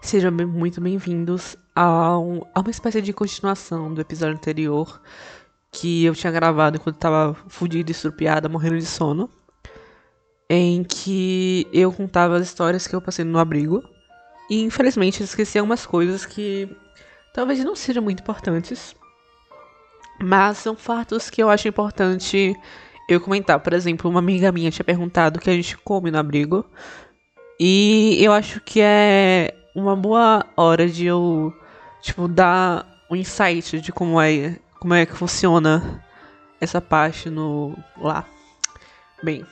Sejam muito bem-vindos a, um- a uma espécie de continuação do episódio anterior que eu tinha gravado enquanto tava fudida, estrupiada, morrendo de sono, em que eu contava as histórias que eu passei no abrigo e infelizmente eu esqueci algumas coisas que talvez não sejam muito importantes, mas são fatos que eu acho importante eu comentar. Por exemplo, uma amiga minha tinha perguntado o que a gente come no abrigo. E eu acho que é uma boa hora de eu, tipo, dar um insight de como é, como é que funciona essa parte no lá. Bem,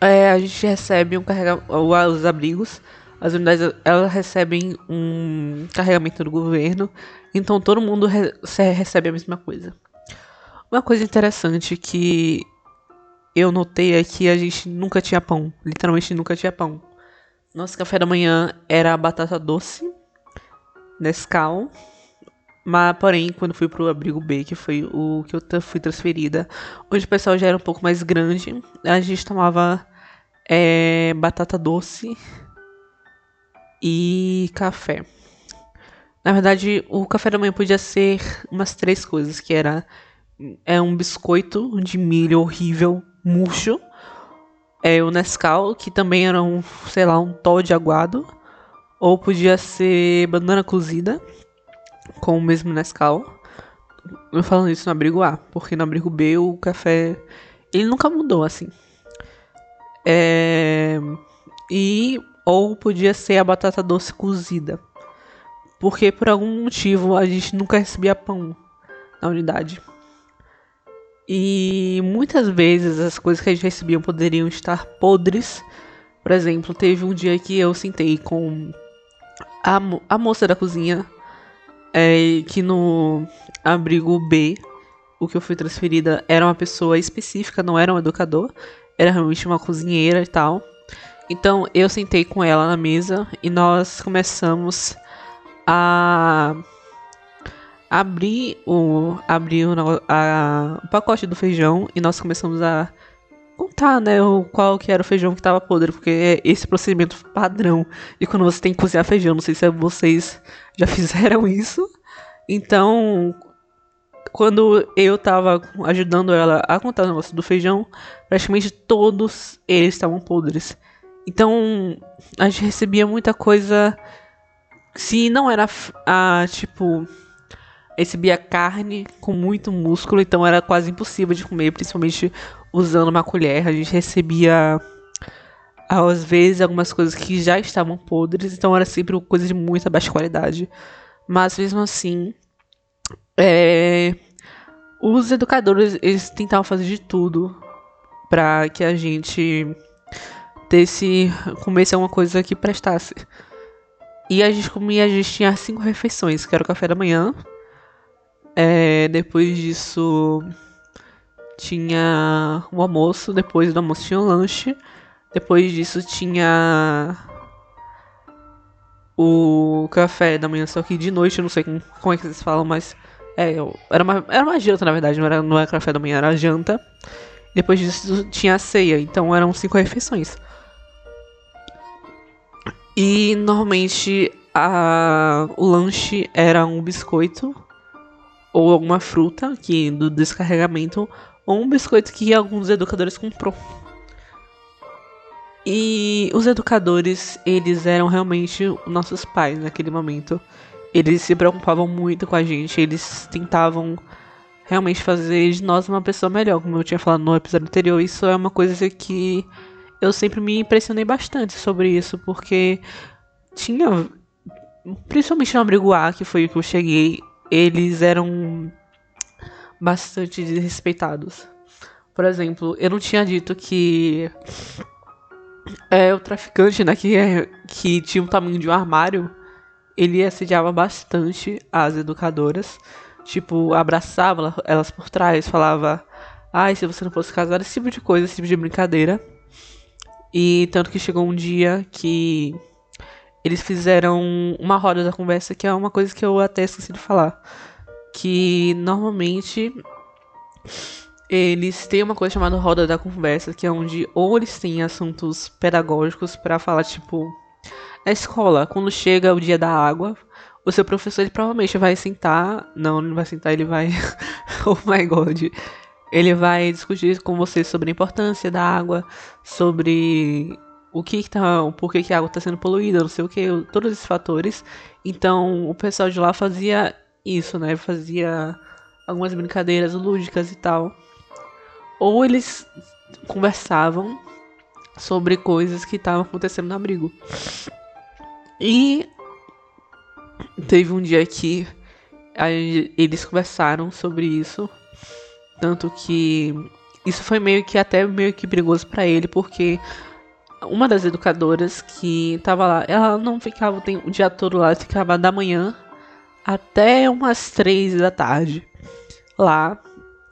é, a gente recebe um carregamento, os abrigos, as unidades, elas recebem um carregamento do governo, então todo mundo re- recebe a mesma coisa. Uma coisa interessante que eu notei é que a gente nunca tinha pão. Literalmente nunca tinha pão. Nosso café da manhã era batata doce, Nescau. Mas, porém, quando fui pro abrigo B, que foi o que eu fui transferida, onde o pessoal já era um pouco mais grande, a gente tomava é, batata doce e café. Na verdade, o café da manhã podia ser umas três coisas, que era é um biscoito de milho horrível, murcho. É o Nescau, que também era um, sei lá, um Todd aguado. Ou podia ser banana cozida, com o mesmo Nescau. Eu falando isso no abrigo A, porque no abrigo B o café. Ele nunca mudou assim. É. E. Ou podia ser a batata doce cozida. Porque por algum motivo a gente nunca recebia pão na unidade. E muitas vezes as coisas que a gente recebia poderiam estar podres. Por exemplo, teve um dia que eu sentei com a, mo- a moça da cozinha, é, que no abrigo B, o que eu fui transferida era uma pessoa específica, não era um educador, era realmente uma cozinheira e tal. Então eu sentei com ela na mesa e nós começamos a abrir o abrir o, a- o pacote do feijão e nós começamos a contar, né, o qual que era o feijão que estava podre, porque é esse procedimento padrão de quando você tem que cozinhar feijão, não sei se vocês já fizeram isso. Então, quando eu tava ajudando ela a contar o negócio do feijão, praticamente todos eles estavam podres. Então, a gente recebia muita coisa se não era a tipo recebia carne com muito músculo, então era quase impossível de comer, principalmente usando uma colher. A gente recebia às vezes algumas coisas que já estavam podres, então era sempre coisa de muita baixa qualidade. Mas mesmo assim, é, os educadores eles tentavam fazer de tudo para que a gente desse comesse alguma coisa que prestasse. E a gente comia, a gente tinha cinco refeições, que era o café da manhã. É, depois disso tinha o almoço, depois do almoço tinha o lanche. Depois disso tinha o café da manhã, só que de noite, eu não sei como, é que vocês falam, mas é, eu- era uma, era uma janta na verdade, não era, não era café da manhã, era janta. Depois disso tinha a ceia, então eram cinco refeições. E normalmente a, o lanche era um biscoito ou alguma fruta que do descarregamento ou um biscoito que alguns educadores comprou. E os educadores, eles eram realmente nossos pais naquele momento. Eles se preocupavam muito com a gente, eles tentavam realmente fazer de nós uma pessoa melhor, como eu tinha falado no episódio anterior. Isso é uma coisa que eu sempre me impressionei bastante sobre isso, porque tinha, principalmente no abrigo A, que foi o que eu cheguei, eles eram bastante desrespeitados. Por exemplo, eu não tinha dito que é, o traficante, né, que, é, que tinha o tamanho de um armário, ele assediava bastante as educadoras. Tipo, abraçava ela- elas por trás, falava, ai, se você não fosse casar, esse tipo de coisa, esse tipo de brincadeira. E tanto que chegou um dia que eles fizeram uma roda da conversa, que é uma coisa que eu até esqueci de falar. Que normalmente eles têm uma coisa chamada roda da conversa, que é onde ou eles têm assuntos pedagógicos pra falar, tipo, na escola, quando chega o dia da água, o seu professor ele provavelmente vai sentar. Não, não vai sentar, ele vai. oh my god. Ele vai discutir com você sobre a importância da água, sobre o que, que tá. O porquê que a água está sendo poluída, não sei o que, todos esses fatores. Então o pessoal de lá fazia isso, né? Fazia algumas brincadeiras lúdicas e tal. Ou eles conversavam sobre coisas que estavam acontecendo no abrigo. E teve um dia que eles conversaram sobre isso, tanto que isso foi meio que até meio que perigoso para ele, porque uma das educadoras que tava lá, ela não ficava o dia todo lá, ficava da manhã até umas três da tarde lá.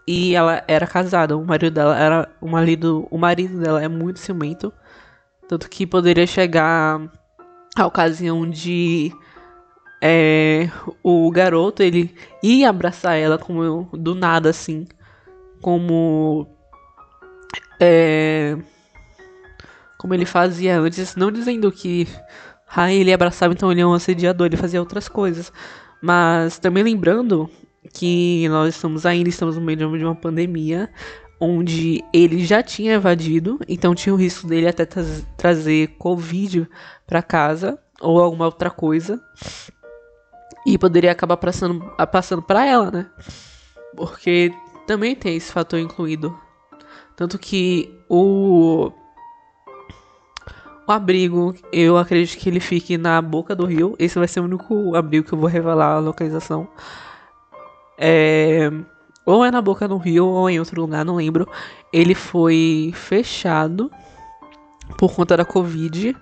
E ela era casada, o marido dela era o marido, o marido dela é muito ciumento, tanto que poderia chegar a ocasião de é, o garoto ele ia abraçar ela como do nada assim, como é, como ele fazia antes, não dizendo que ah, ele abraçava então ele é um assediador, ele fazia outras coisas, mas também lembrando que nós estamos ainda estamos no meio de uma pandemia onde ele já tinha evadido, então tinha o risco dele até tra trazer covid para casa ou alguma outra coisa e poderia acabar passando passando para ela, né? Porque também tem esse fator incluído. Tanto que o o abrigo, eu acredito que ele fique na boca do rio. Esse vai ser o único abrigo que eu vou revelar a localização. É, ou é na boca do rio ou em outro lugar, não lembro. Ele foi fechado por conta da Covid,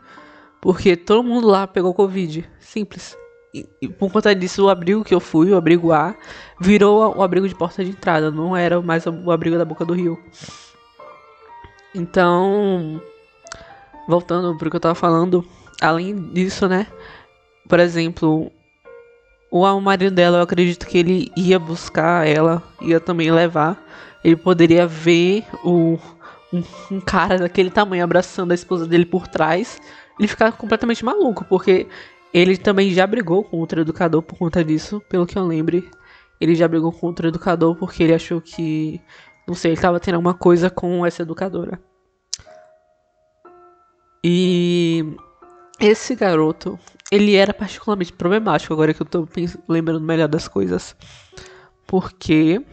porque todo mundo lá pegou Covid. Simples. E, e por conta disso, o abrigo que eu fui, o abrigo A, virou o abrigo de porta de entrada, não era mais o abrigo da boca do rio. Então, voltando pro que eu tava falando, além disso, né? Por exemplo, o marido dela, eu acredito que ele ia buscar ela, ia também levar. Ele poderia ver o, um, um cara daquele tamanho abraçando a esposa dele por trás. Ele ficar completamente maluco, porque ele também já brigou com outro educador por conta disso, pelo que eu lembre. Ele já brigou com outro educador porque ele achou que, não sei, ele tava tendo alguma coisa com essa educadora. E esse garoto, ele era particularmente problemático, agora que eu tô lembrando melhor das coisas. Porque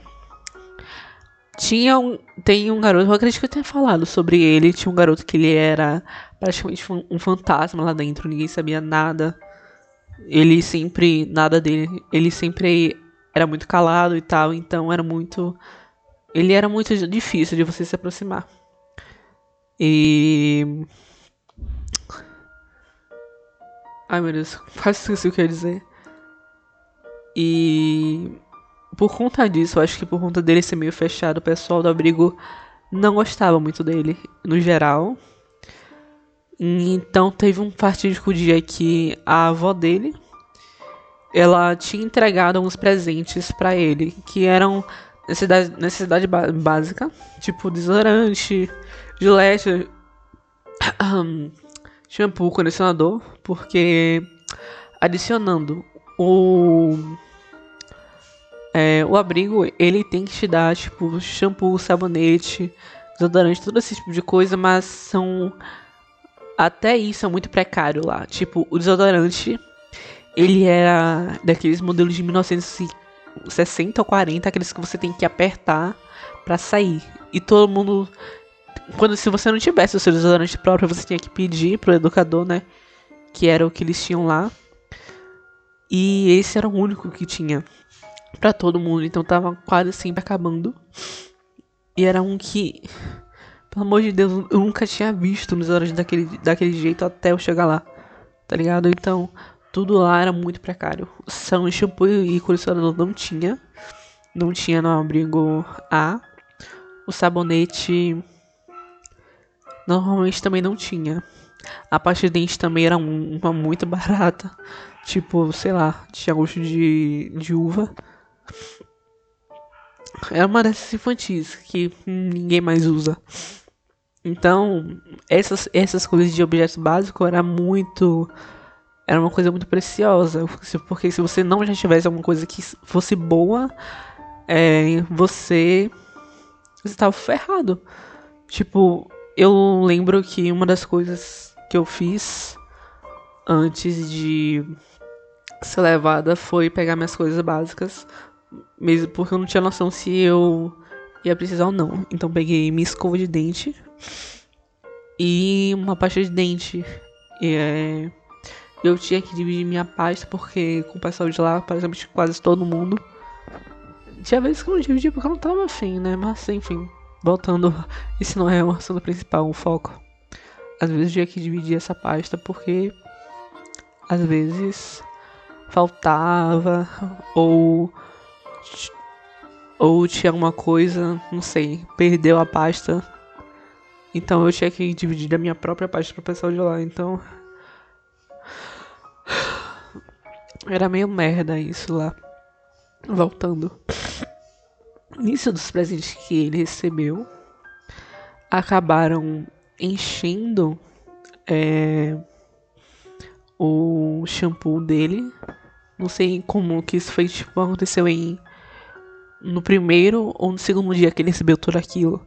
tinha um, tem um garoto, eu acredito que eu tenha falado sobre ele, tinha um garoto que ele era praticamente um fantasma lá dentro, ninguém sabia nada. Ele sempre, nada dele, ele sempre era muito calado e tal, então era muito ele era muito difícil de você se aproximar. E Ai meu Deus, quase esqueci o que eu ia dizer. E por conta disso, eu acho que por conta dele ser meio fechado, o pessoal do abrigo não gostava muito dele, no geral. Então teve um fatídico dia que a avó dele ela tinha entregado alguns presentes para ele, que eram necessidade, necessidade básica, tipo desodorante, gilete, shampoo, condicionador, porque adicionando o é, o abrigo ele tem que te dar tipo shampoo, sabonete, desodorante, todo esse tipo de coisa, mas são até isso é muito precário lá. Tipo, o desodorante ele era daqueles modelos de 1960 ou 40, aqueles que você tem que apertar para sair. E todo mundo quando se você não tivesse o seu desodorante próprio, você tinha que pedir pro educador, né? Que era o que eles tinham lá. E esse era o único que tinha para todo mundo, então tava quase sempre acabando. E era um que, pelo amor de Deus, eu nunca tinha visto um desodorante daquele, daquele jeito até eu chegar lá. Tá ligado? Então, tudo lá era muito precário. São shampoo e condicionador não tinha. Não tinha no abrigo A. O sabonete Normalmente também não tinha. A pasta de dente também era uma muito barata. Tipo, sei lá, tinha gosto de, de uva. Era uma dessas infantis que ninguém mais usa. Então, essas, essas coisas de objetos básicos era muito era uma coisa muito preciosa. Porque se você não já tivesse alguma coisa que fosse boa, é, você estava ferrado. Tipo, eu lembro que uma das coisas que eu fiz antes de ser levada foi pegar minhas coisas básicas, mesmo porque eu não tinha noção se eu ia precisar ou não. Então peguei minha escova de dente e uma pasta de dente. E, é, eu tinha que dividir minha pasta porque com o pessoal de lá, praticamente quase todo mundo. Tinha vezes que eu não dividia porque eu não tava afim, né? Mas enfim, voltando, isso não é o assunto principal, o foco. Às vezes eu tinha que dividir essa pasta porque às vezes faltava ou ou tinha alguma coisa, não sei, perdeu a pasta. Então eu tinha que dividir a minha própria pasta pro pessoal de lá, então era meio merda isso lá. Voltando. Nisso dos presentes que ele recebeu, acabaram enchendo é, o shampoo dele. Não sei como que isso foi, tipo, aconteceu em no primeiro ou no segundo dia que ele recebeu tudo aquilo,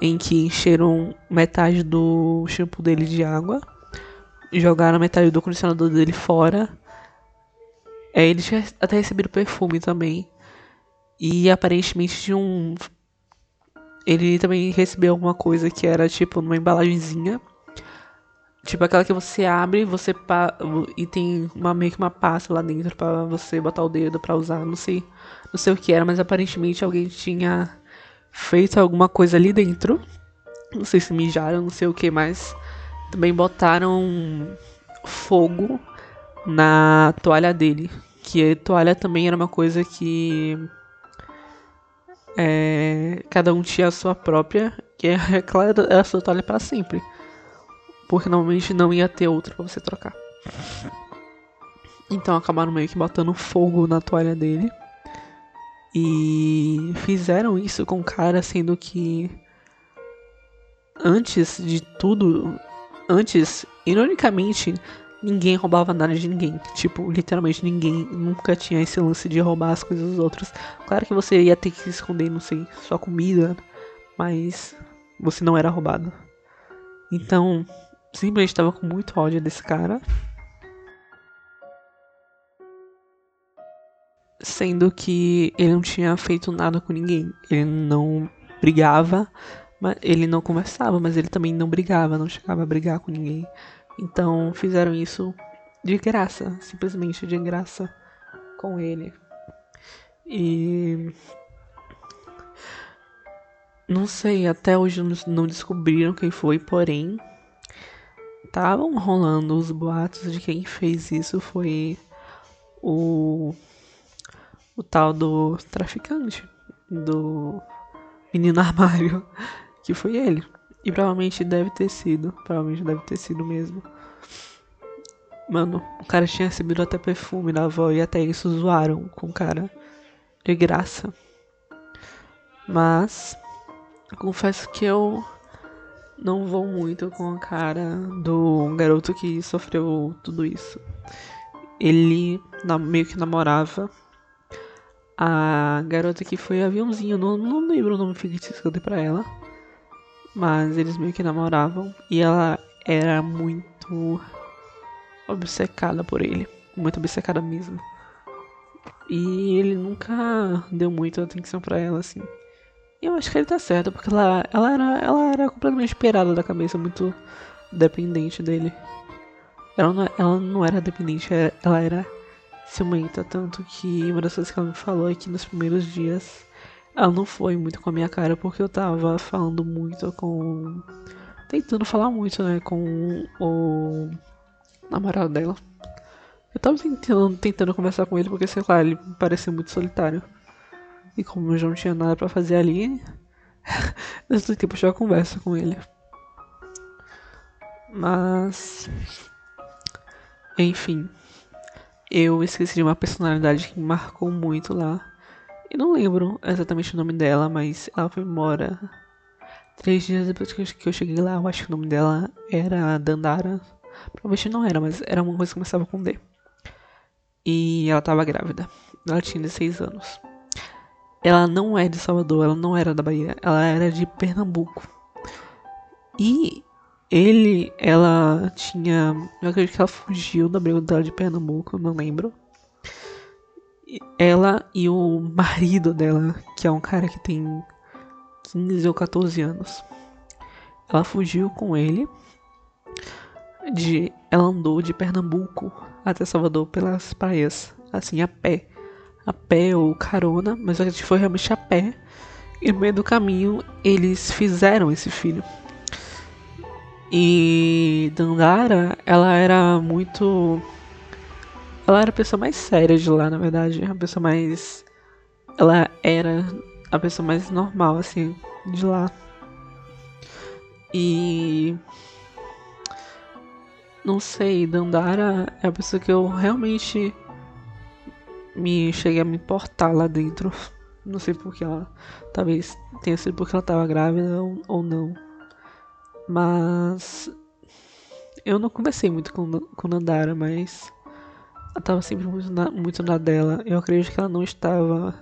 em que encheram metade do shampoo dele de água, jogaram metade do condicionador dele fora. É, ele tinha até recebido perfume também. E aparentemente de um. Ele também recebeu alguma coisa que era tipo numa embalagenzinha Tipo aquela que você abre você pa... e tem uma, meio que uma pasta lá dentro para você botar o dedo para usar. Não sei, não sei o que era, mas aparentemente alguém tinha feito alguma coisa ali dentro. Não sei se mijaram, não sei o que mais. Também botaram fogo na toalha dele. Que a toalha também era uma coisa que. É, cada um tinha a sua própria. Que é claro, era a sua toalha para sempre. Porque normalmente não ia ter outra pra você trocar. Então acabaram meio que botando fogo na toalha dele. E fizeram isso com o cara, sendo que antes de tudo, antes, ironicamente, ninguém roubava nada de ninguém. Tipo, literalmente ninguém nunca tinha esse lance de roubar as coisas dos outros. Claro que você ia ter que esconder, não sei, sua comida, mas você não era roubado. Então, simplesmente estava com muito ódio desse cara. Sendo que ele não tinha feito nada com ninguém. Ele não brigava, mas ele não conversava, mas ele também não brigava, não chegava a brigar com ninguém. Então fizeram isso de graça, simplesmente de graça com ele. E não sei, até hoje não descobriram quem foi, porém estavam rolando os boatos de quem fez isso foi o o tal do traficante do menino armário que foi ele e provavelmente deve ter sido. Provavelmente deve ter sido mesmo. Mano o cara tinha recebido até perfume da avó e até isso zoaram com o cara. De graça. Mas confesso que eu não vou muito com a cara do garoto que sofreu tudo isso. Ele meio que namorava a garota que foi aviãozinho, não, não lembro o nome fictício que eu dei pra ela. Mas eles meio que namoravam e ela era muito obcecada por ele. Muito obcecada mesmo. E ele nunca deu muita atenção para ela assim. E eu acho que ele tá certo, porque ela, ela, era, ela era completamente esperada da cabeça, muito dependente dele. Ela não, ela não era dependente, ela era ciumenta, tanto que uma das coisas que ela me falou é que nos primeiros dias ela não foi muito com a minha cara, porque eu tava falando muito com. tentando falar muito, né, com o namorado dela. Eu tava tentando, tentando conversar com ele, porque sei lá, ele parecia muito solitário. E como eu já não tinha nada para fazer ali, eu tentei puxar a conversa com ele. Mas. Enfim. Eu esqueci de uma personalidade que me marcou muito lá. E não lembro exatamente o nome dela, mas ela foi embora três dias depois que eu cheguei lá. Eu acho que o nome dela era Dandara. Provavelmente não era, mas era uma coisa que começava com D. E ela tava grávida. Ela tinha 16 anos. Ela não é de Salvador, ela não era da Bahia, ela era de Pernambuco. E ele, ela tinha. Eu acredito que ela fugiu da briga dela de Pernambuco, não lembro. Ela e o marido dela, que é um cara que tem 15 ou 14 anos. Ela fugiu com ele. De, ela andou de Pernambuco até Salvador pelas praias, assim, a pé. A pé ou carona, mas a gente foi realmente a pé. E no meio do caminho eles fizeram esse filho. E Dandara, ela era muito. Ela era a pessoa mais séria de lá, na verdade. A pessoa mais. Ela era a pessoa mais normal, assim, de lá. E. Não sei, Dandara é a pessoa que eu realmente me cheguei a me importar lá dentro. Não sei porque ela. Talvez tenha sido porque ela tava grávida ou, não. Mas. Eu não conversei muito com, com Dandara, mas. Ela tava sempre muito na, muito na dela. Eu acredito que ela não estava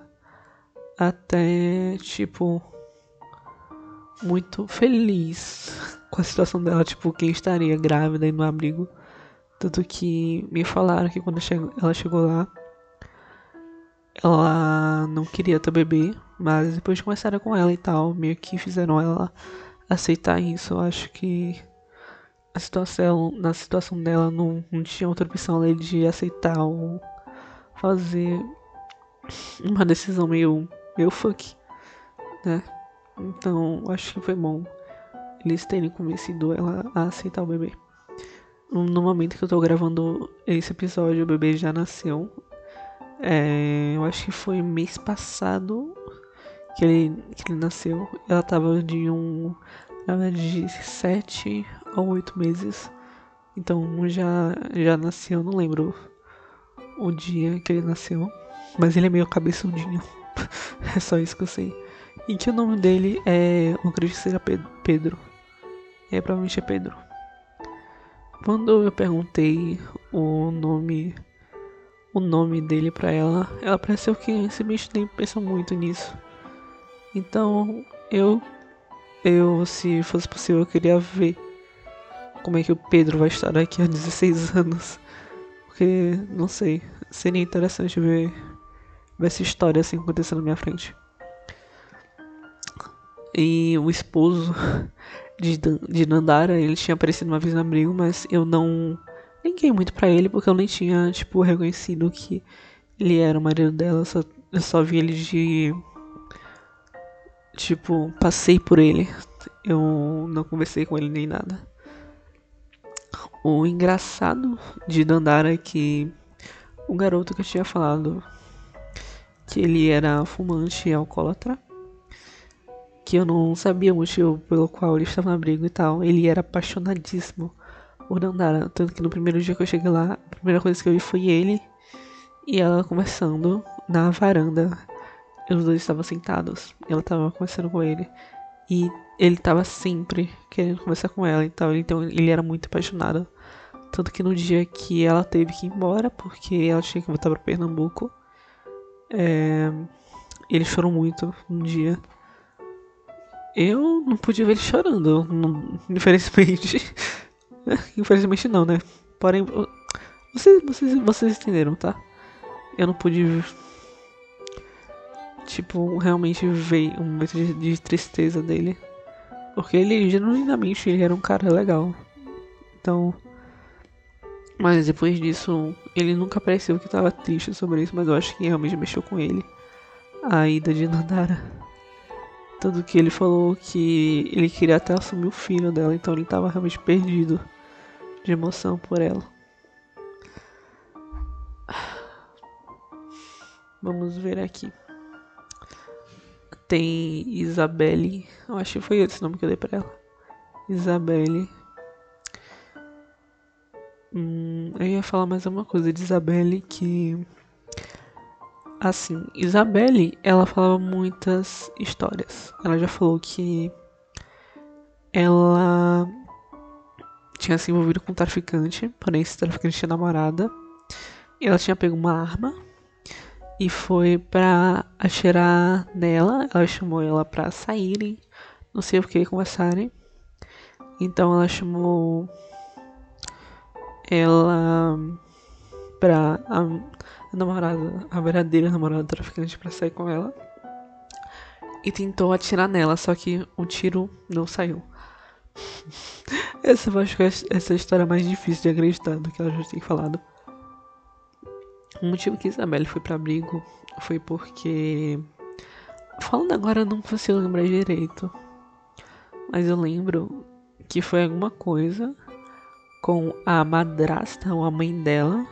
até, tipo, muito feliz com a situação dela, tipo, quem estaria grávida e no abrigo. Tanto que me falaram que quando ela chegou lá, ela não queria ter bebê, mas depois de conversaram com ela e tal, meio que fizeram ela aceitar isso. Eu acho que a situação, na situação dela não, não tinha outra opção além de aceitar ou fazer uma decisão meio meu fuck, né? Então, acho que foi bom eles terem convencido ela a aceitar o bebê. No momento que eu tô gravando esse episódio, o bebê já nasceu. É, eu acho que foi mês passado que ele, que ele nasceu. Ela tava de um. de sete ou oito meses. Então já, já nasceu, não lembro o dia que ele nasceu. Mas ele é meio cabeçudinho. é só isso que eu sei. E que o nome dele é. Eu acredito que seja Pedro. É, provavelmente é Pedro. Quando eu perguntei o nome. O nome dele pra ela, ela pareceu que esse bicho nem pensou muito nisso. Então eu. Eu, se fosse possível, eu queria ver como é que o Pedro vai estar daqui a 16 anos. Porque, não sei, seria interessante ver ver essa história assim acontecendo na minha frente. E o esposo de, de Nandara, ele tinha aparecido uma vez no abrigo, mas eu não liguei muito para ele porque eu nem tinha, tipo, reconhecido que ele era o marido dela. Só, eu só vi ele de. Tipo, passei por ele. Eu não conversei com ele nem nada. O engraçado de Dandara é que o garoto que eu tinha falado que ele era fumante e alcoólatra, que eu não sabia o motivo pelo qual ele estava no abrigo e tal. Ele era apaixonadíssimo por Dandara, tanto que no primeiro dia que eu cheguei lá, a primeira coisa que eu vi foi ele e ela conversando na varanda. Os dois estavam sentados, ela estava conversando com ele e ele estava sempre querendo conversar com ela, então, então ele era muito apaixonado. Tanto que no dia que ela teve que ir embora, porque ela tinha que voltar para Pernambuco, é, eles choram muito um dia. Eu não podia ver ele chorando, não, infelizmente. infelizmente não, né? Porém, vocês, vocês, vocês entenderam, tá? Eu não pude, tipo, realmente ver um momento de, de tristeza dele. Porque ele, genuinamente, ele era um cara legal. Então, mas depois disso, ele nunca pareceu que estava triste sobre isso, mas eu acho que realmente mexeu com ele. A ida de Nandara. Tanto que ele falou que ele queria até assumir o filho dela, então ele estava realmente perdido de emoção por ela. Vamos ver aqui. Tem Isabelle, eu acho que foi esse nome que eu dei pra ela. Isabelle Hum, eu ia falar mais uma coisa de Isabelle que. Assim, Isabelle, ela falava muitas histórias. Ela já falou que ela tinha se envolvido com um traficante, porém esse traficante tinha namorada. E ela tinha pego uma arma e foi pra atirar nela. Ela chamou ela pra saírem, não sei o que, conversarem. Então ela chamou ela pra a, a namorada, a verdadeira namorada do traficante pra sair com ela. E tentou atirar nela, só que o tiro não saiu. essa eu acho que é essa é história mais difícil de acreditar do que ela já tem falado. O motivo que Isabelle foi para abrigo foi porque. Falando agora, eu não consigo lembrar direito. Mas eu lembro que foi alguma coisa com a madrasta ou a mãe dela.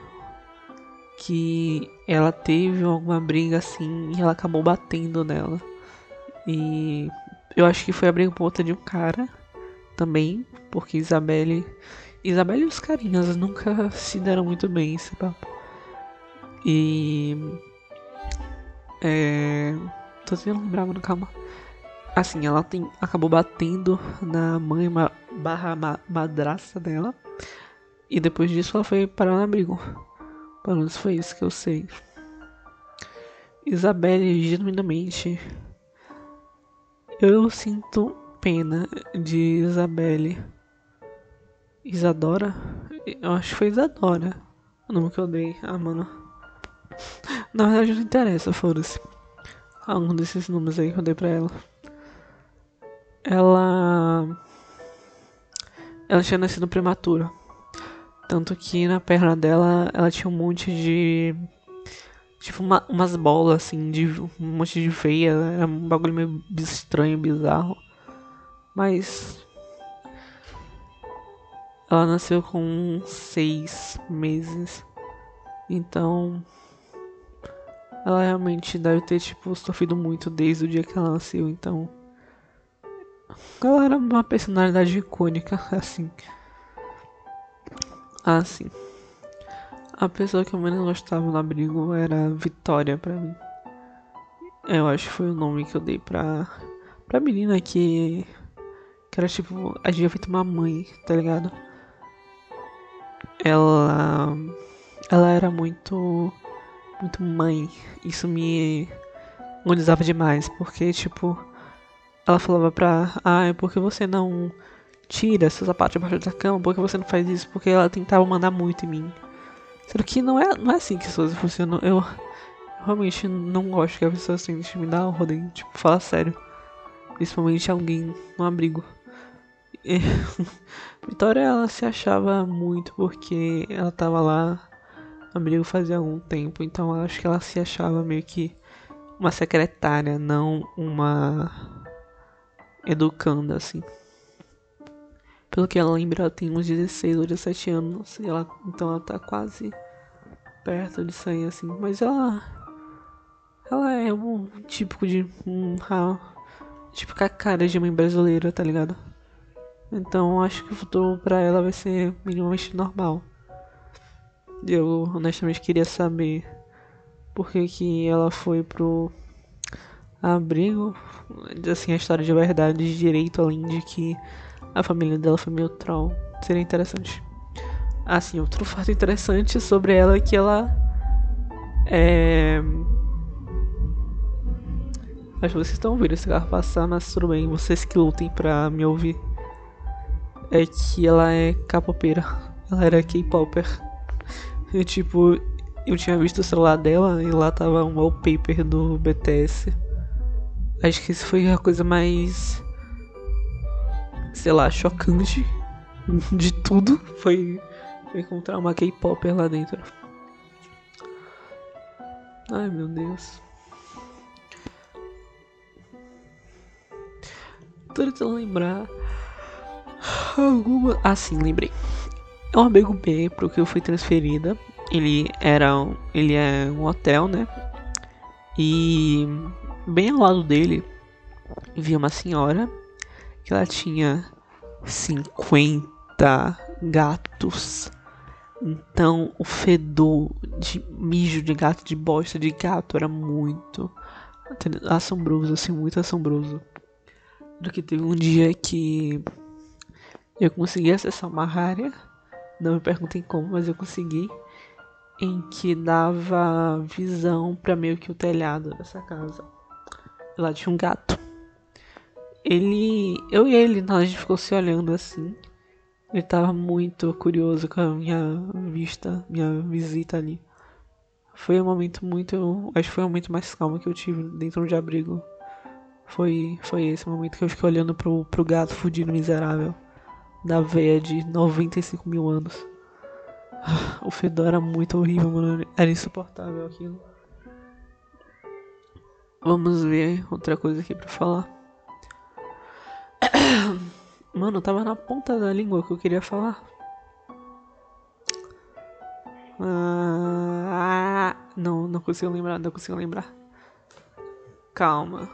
Que ela teve alguma briga assim e ela acabou batendo nela. E eu acho que foi a briga por conta de um cara também, porque Isabelle. Isabelle e os carinhas nunca se deram muito bem esse papo. E. É. Tô tentando lembrar, mano, calma. Assim, ela tem, acabou batendo na mãe barra ma, madraça dela. E depois disso ela foi parar no abrigo. Pelo menos foi isso que eu sei. Isabelle, genuinamente. Eu sinto pena de Isabelle. Isadora? Eu acho que foi Isadora. O nome que eu dei. Ah, mano. Na verdade não interessa, foda-se. Algum desses nomes aí que eu dei pra ela. Ela. Ela tinha nascido prematura. Tanto que na perna dela ela tinha um monte de. Tipo, uma, umas bolas assim, de um monte de veia. Era um bagulho meio estranho, bizarro. Mas. Ela nasceu com seis meses. Então. Ela realmente deve ter, tipo, sofrido muito desde o dia que ela nasceu. Então. Ela era uma personalidade icônica, assim. Assim. A pessoa que eu menos gostava no abrigo era Vitória pra mim. Eu acho que foi o nome que eu dei pra, pra menina que que era tipo, a gente feito uma mãe, tá ligado? Ela. Ela era muito. Muito mãe. Isso me agonizava demais, porque, tipo. Ela falava pra. Ah, é porque você não tira seus sapatos debaixo da cama? Porque você não faz isso? Porque ela tentava mandar muito em mim. Sendo que não é, não é assim que as coisas funcionam. Eu, realmente não gosto que a pessoa tente me dar ordem. Tipo, fala sério. Principalmente alguém no abrigo. Vitória ela se achava muito porque ela tava lá no abrigo fazia algum tempo, então eu acho que ela se achava meio que uma secretária, não uma educanda assim. Pelo que ela lembra, ela tem uns 16 ou 17 anos, ela, então ela tá quase perto de sair assim, mas ela ela é um típico de um típica cara de mãe brasileira, tá ligado? Então acho que o futuro para ela vai ser minimamente normal. Eu honestamente queria saber por que, que ela foi pro abrigo. Assim, a história de verdade, de direito, além de que a família dela foi meio troll. Seria interessante. Assim, outro fato interessante sobre ela é que ela é. Acho que vocês estão ouvindo esse carro passar, mas tudo bem, vocês que lutem pra me ouvir é que ela é capopeira. Ela era K-popper. E tipo, eu tinha visto o celular dela e lá tava um wallpaper do BTS. Acho que isso foi a coisa mais. Sei lá, chocante de tudo. Foi, encontrar uma K-popper lá dentro. Ai meu Deus. Tô tentando lembrar Alguma. Ah, sim, lembrei. É um amigo B pro que eu fui transferida. Ele era. Um... Ele é um hotel, né? E bem ao lado dele vi uma senhora que ela tinha 50 gatos. Então o fedor de mijo de gato, de bosta de gato era muito assombroso, assim, muito assombroso. Do que teve um dia que eu consegui acessar uma área, não me perguntem como, mas eu consegui, em que dava visão para meio que o telhado dessa casa. Lá tinha um gato. Ele, eu e ele, nós ficou se olhando assim. Ele tava muito curioso com a minha vista, minha visita ali. Foi um momento muito. Acho que foi o momento mais calmo que eu tive dentro de abrigo. Foi, foi esse momento que eu fiquei olhando pro, pro gato fudido miserável. Da veia de 95 mil anos. O fedor era muito horrível, mano. Era insuportável aquilo. Vamos ver outra coisa aqui pra falar. Mano, tava na ponta da língua que eu queria falar. Ah, não, não consigo lembrar, não consigo lembrar. Calma.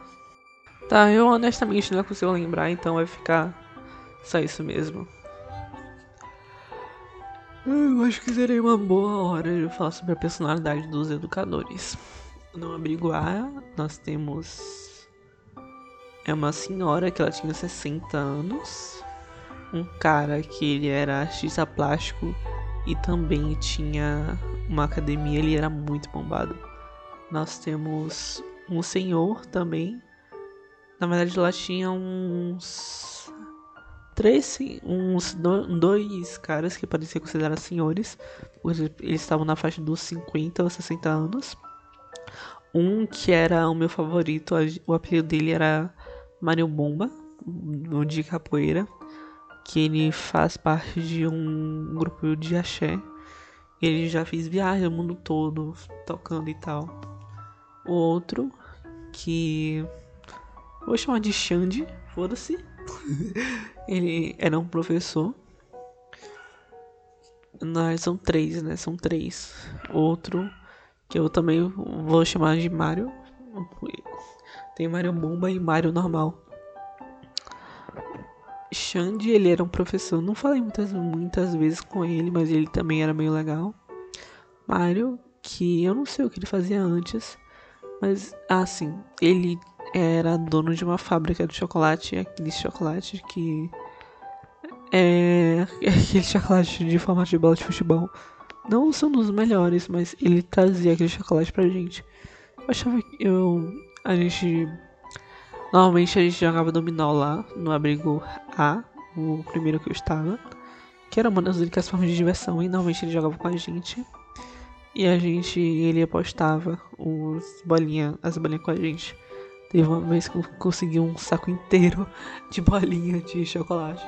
Tá, eu honestamente não consigo lembrar, então vai ficar só isso mesmo. Eu acho que seria uma boa hora de falar sobre a personalidade dos educadores. No abrigo A, nós temos. É uma senhora que ela tinha 60 anos. Um cara que ele era artista plástico e também tinha uma academia, ele era muito bombado. Nós temos um senhor também. Na verdade, lá tinha uns três, uns dois caras que pareciam considerar senhores. Eles estavam na faixa dos 50 ou 60 anos. Um que era o meu favorito, o apelido dele era Mario Bomba, de capoeira que ele faz parte de um grupo de axé. Ele já fez viagem o mundo todo, tocando e tal. O outro, que. Vou chamar de Xande, foda-se. ele era um professor. Nós são três, né? São três. Outro, que eu também vou chamar de Mario. Tem Mario Bomba e Mario normal. Xande, ele era um professor, não falei muitas, muitas vezes com ele, mas ele também era meio legal. Mario, que eu não sei o que ele fazia antes, mas assim, ele era dono de uma fábrica de chocolate, aquele chocolate que é aquele chocolate de formato de bola de futebol. Não são dos melhores, mas ele trazia aquele chocolate pra gente. Eu achava que eu a gente Normalmente a gente jogava dominó lá, no abrigo A, o primeiro que eu estava. Que era uma das únicas formas de diversão. E normalmente ele jogava com a gente. E a gente, ele apostava os bolinha, as bolinhas com a gente. Teve uma vez que eu consegui um saco inteiro de bolinha de chocolate.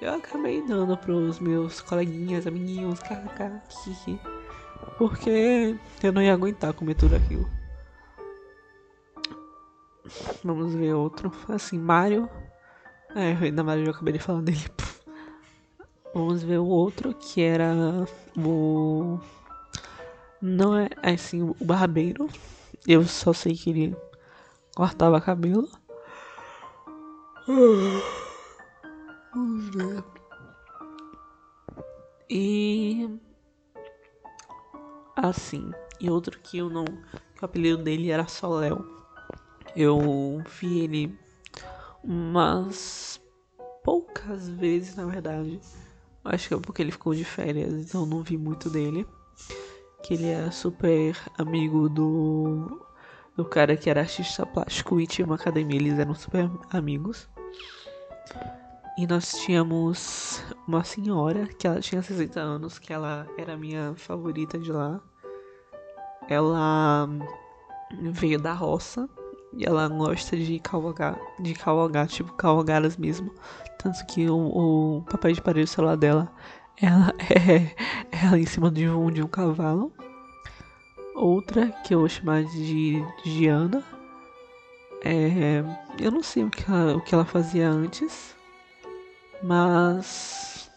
Eu acabei dando pros meus coleguinhas, amiguinhos, kkk, porque eu não ia aguentar comer tudo aquilo. Vamos ver outro. Assim, Mario. É, ainda mais eu acabei de falar dele. Vamos ver o outro que era o. Não é assim, o barbeiro. Eu só sei que ele cortava cabelo. Vamos ver. E. Assim. E outro que eu não. Que o apelido dele era Soléu. Eu vi ele umas poucas vezes, na verdade. Acho que é porque ele ficou de férias, então não vi muito dele. Que ele é super amigo do do cara que era artista plástico e tinha uma academia, eles eram super amigos. E nós tínhamos uma senhora que ela tinha 60 anos, que ela era minha favorita de lá. Ela veio da roça e ela gosta de cavalgar, de cavalgar, tipo cavalgadas mesmo. Tanto que o, o papel de parede do celular dela, ela é ela em cima de um, de um cavalo. Outra que eu vou chamar de Giana. É, eu não sei o que, ela, o que ela fazia antes, mas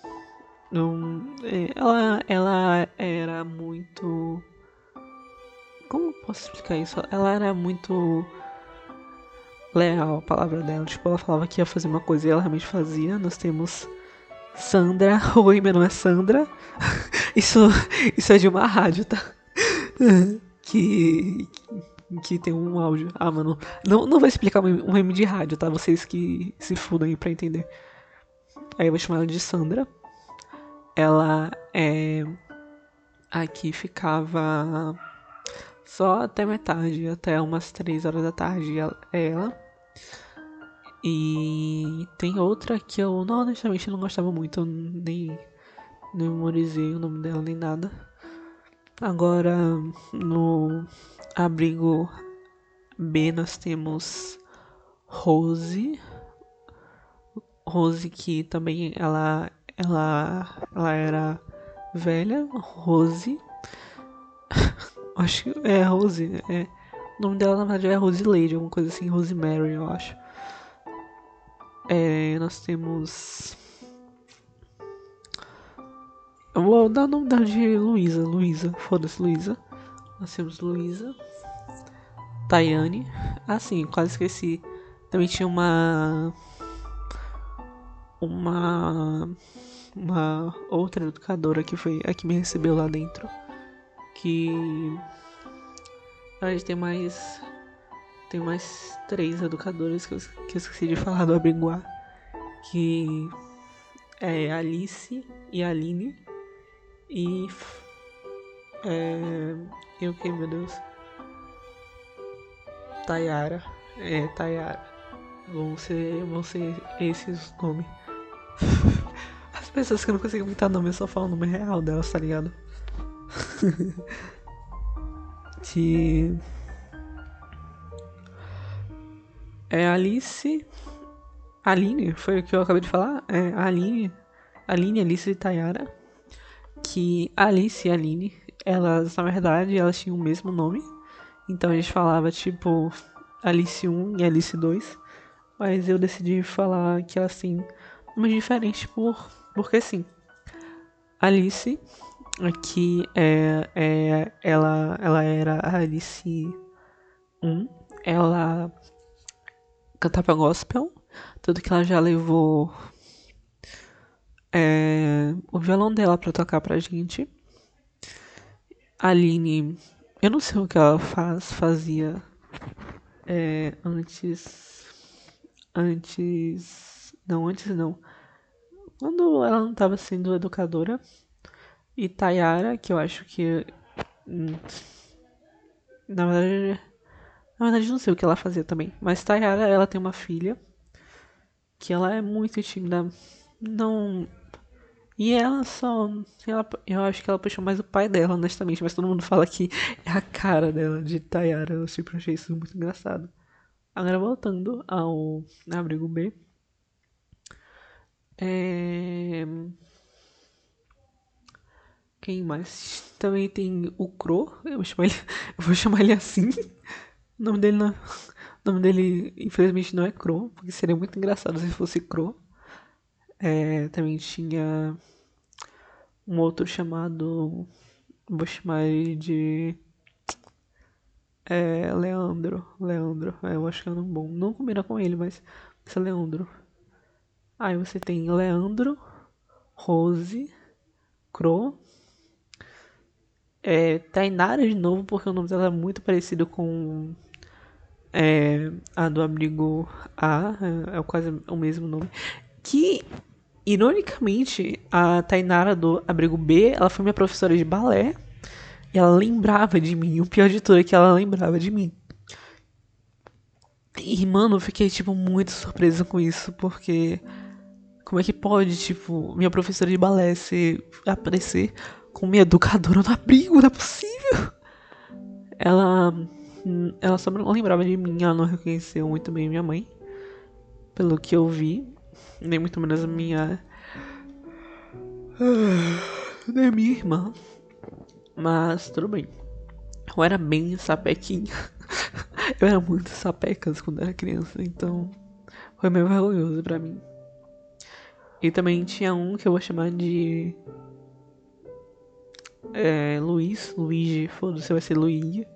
não, é, ela, ela era muito. Como posso explicar isso? Ela era muito leal a palavra dela. Tipo, ela falava que ia fazer uma coisa e ela realmente fazia. Nós temos Sandra. Oi, meu nome é Sandra. isso, isso é de uma rádio, tá? que, que tem um áudio. Ah, mano, não, não vou explicar um M de rádio, tá? Vocês que se fudam aí pra entender. Aí eu vou chamar ela de Sandra. Ela é. Aqui ficava só até metade, até umas 3 horas da tarde ela. E tem outra que eu não, honestamente não gostava muito, nem, nem memorizei o nome dela nem nada. Agora no abrigo B nós temos Rose. Rose que também ela ela ela era velha, Rose. acho que é Rose, é. O nome dela na verdade é Rose Lady, alguma coisa assim, Rosemary, eu acho. É, nós temos. Eu vou dar o nome dela de Luísa. Luísa, foda-se, Luísa. Nós temos Luísa. Tayane. Ah, sim, quase esqueci. Também tinha uma. Uma. Uma outra educadora que foi a que me recebeu lá dentro. Que. A gente tem mais tem mais três educadores que eu, que eu esqueci de falar do Abiguá. Que é Alice e Aline. E. É. E o que, meu Deus? Tayara. É, Tayara. Vão ser, vão ser esses nomes. As pessoas que não conseguem muitar nome, eu só falo o nome real delas, tá ligado? que. É Alice. Aline, foi o que eu acabei de falar? É Aline. Aline, Alice e Tayara. Que Alice e Aline, elas, na verdade, elas tinham o mesmo nome. Então a gente falava tipo Alice 1 e Alice 2. Mas eu decidi falar que elas têm nomes diferentes por, porque sim. Alice, aqui é, é ela, ela era Alice 1. Ela cantava gospel, tudo que ela já levou é, o violão dela para tocar pra gente. A Aline, eu não sei o que ela faz, fazia é, antes. Antes. Não, antes não. Quando ela não estava sendo educadora. E Tayara, que eu acho que. Hum, na verdade. Na verdade, não sei o que ela fazia também. Mas Tayara, ela tem uma filha. Que ela é muito tímida. Não. E ela só. Ela, eu acho que ela puxou mais o pai dela, honestamente. Mas todo mundo fala que é a cara dela de Tayara. Eu sempre achei isso muito engraçado. Agora voltando ao abrigo B. É... Quem mais? Também tem o Cro. Eu vou chamar ele, eu vou chamar ele assim. O nome dele não. O nome dele, infelizmente, não é Crow, porque seria muito engraçado se fosse Crow. É, também tinha um outro chamado. Vou chamar ele de. É, Leandro. Leandro. É, eu acho que é um bom. Não combina com ele, mas. Esse é Leandro. Aí você tem Leandro, Rose, Crow. É, Tainara de novo, porque o nome dela é muito parecido com é, a do abrigo A, é, é quase o mesmo nome. Que, ironicamente, a Tainara do abrigo B, ela foi minha professora de balé. E ela lembrava de mim. O pior de tudo é que ela lembrava de mim. E, mano, eu fiquei, tipo, muito surpresa com isso, porque. Como é que pode, tipo, minha professora de balé ser, aparecer com minha educadora no abrigo? Não é possível! Ela ela só não lembrava de mim, ela não reconheceu muito bem minha mãe. Pelo que eu vi. Nem muito menos a minha. Nem minha irmã. Mas tudo bem. Eu era bem sapequinha. eu era muito sapecas quando era criança, então foi meio vergonhoso pra mim. E também tinha um que eu vou chamar de. É, Luiz, Luigi, foda-se, vai ser Luigi.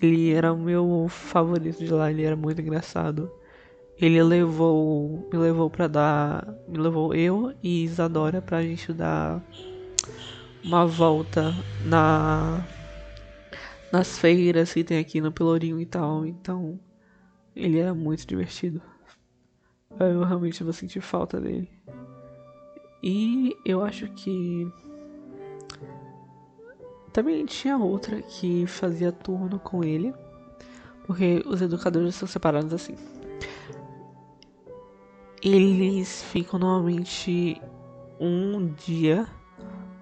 Ele era o meu favorito de lá, ele era muito engraçado. Ele levou, me levou para dar, me levou eu e Isadora pra gente dar uma volta na nas feiras que tem aqui no Pelourinho e tal. Então, ele era muito divertido. Eu realmente vou sentir falta dele. E eu acho que. Também tinha outra que fazia turno com ele. Porque os educadores são separados assim. Eles ficam normalmente um dia,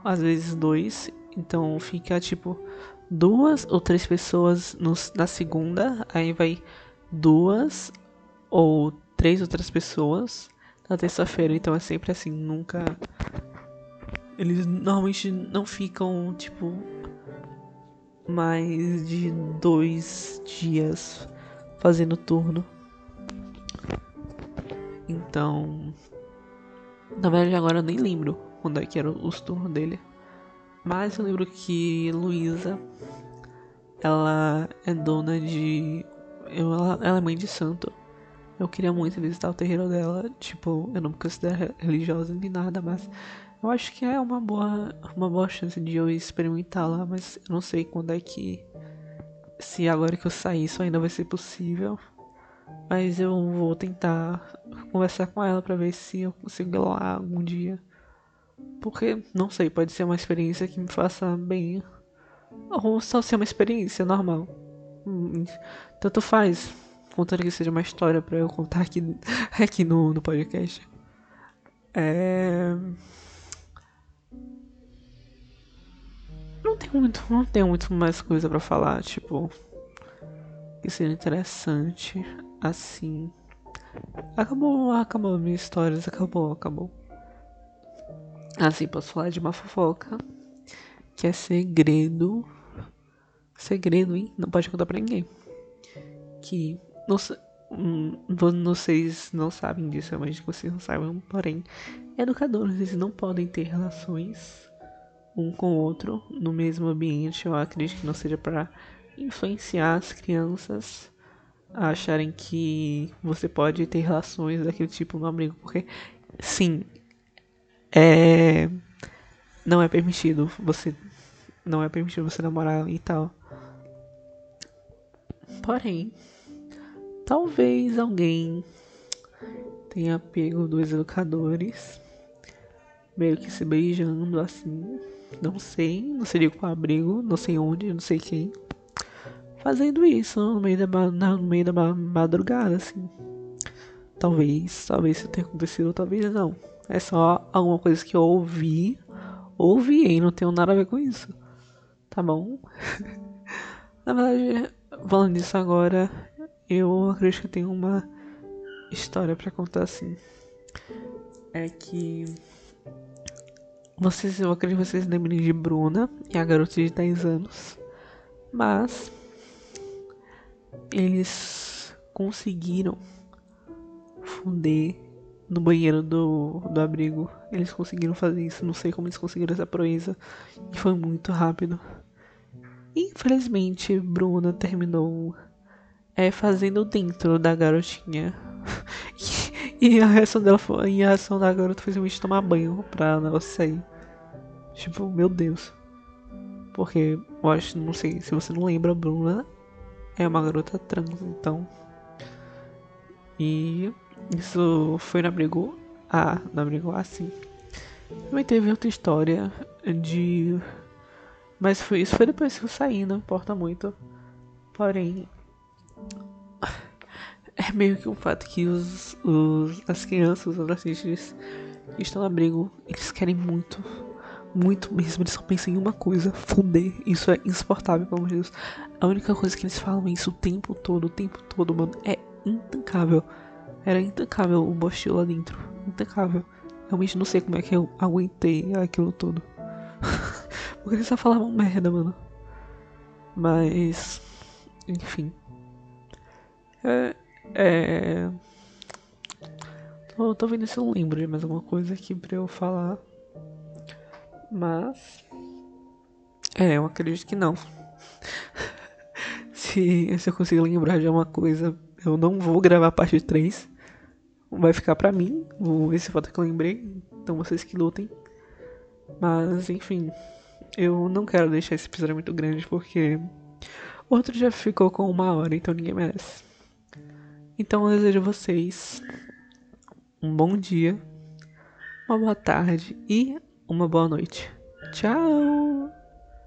às vezes dois. Então fica tipo duas ou três pessoas no, na segunda, aí vai duas ou três outras pessoas na terça-feira. Então é sempre assim, nunca. Eles normalmente não ficam, tipo, mais de dois dias fazendo turno. Então. Na verdade, agora eu nem lembro quando é que eram os turnos dele. Mas eu lembro que Luísa, ela é dona de. Ela, ela é mãe de santo. Eu queria muito visitar o terreiro dela. Tipo, eu não me considero religiosa nem nada, mas eu acho que é uma boa, uma boa chance de eu experimentar lá. Mas eu não sei quando é que. Se agora que eu sair isso ainda vai ser possível. Mas eu vou tentar conversar com ela para ver se eu consigo ir lá algum dia. Porque, não sei, pode ser uma experiência que me faça bem. Ou só ser uma experiência normal. Hum, tanto faz. Contando que seja uma história para eu contar aqui, aqui no, no podcast. É. Não tenho muito, não tenho muito mais coisa para falar, tipo, que seria interessante assim. Acabou, acabou minhas histórias, acabou, acabou. Assim, posso falar de uma fofoca que é segredo. Segredo, hein? Não pode contar pra ninguém. Que não, hum, vocês não sabem disso, mas vocês não saibam. Porém, educadores eles não podem ter relações um com o outro no mesmo ambiente. Eu acredito que não seja para influenciar as crianças a acharem que você pode ter relações daquele tipo no abrigo, porque sim, é não é permitido você não é permitido você namorar e tal. Porém, talvez alguém tenha pego dois educadores meio que se beijando assim. Não sei, não seria com abrigo, não sei onde, não sei quem. Fazendo isso no meio da, no meio da madrugada, assim. Talvez, talvez isso tenha acontecido, talvez não. É só alguma coisa que eu ouvi, ouvi e não tenho nada a ver com isso. Tá bom? Na verdade, falando disso agora, eu acredito que eu tenho uma história para contar assim. É que vocês, eu acredito que vocês lembrem de Bruna e a garota de 10 anos. Mas eles conseguiram funder no banheiro do, do abrigo. Eles conseguiram fazer isso. Não sei como eles conseguiram essa proeza. E foi muito rápido. Infelizmente, Bruna terminou é, fazendo dentro da garotinha. e, e, a reação dela foi. E a reação da garota foi simplesmente tomar banho pra ela sair. Tipo, meu Deus. Porque eu acho, não sei, se você não lembra, Bruna é uma garota trans, então. E isso foi na abrigo A, na abrigo A sim. Também teve outra história de. Mas foi, isso foi depois que eu saí, não importa muito. Porém. É meio que um fato que os, os, as crianças, os adolescentes que estão no abrigo, eles querem muito muito mesmo, eles só pensam em uma coisa, fuder. Isso é insuportável, pelo amor de Deus. A única coisa que eles falam é isso o tempo todo, o tempo todo, mano, é intancável. Era intancável o bostil lá dentro. Intancável. Realmente não sei como é que eu aguentei aquilo tudo. Porque eles só falavam merda, mano. Mas. Enfim. É. É. Tô, tô vendo se eu lembro de mais alguma coisa aqui pra eu falar. Mas. É, eu acredito que não. se, se eu conseguir lembrar de alguma coisa, eu não vou gravar a parte 3. Vai ficar pra mim, esse foto que eu lembrei. Então vocês que lutem. Mas, enfim. Eu não quero deixar esse episódio muito grande porque. O outro já ficou com uma hora, então ninguém merece. Então eu desejo a vocês um bom dia uma boa tarde e uma boa noite. Tchau!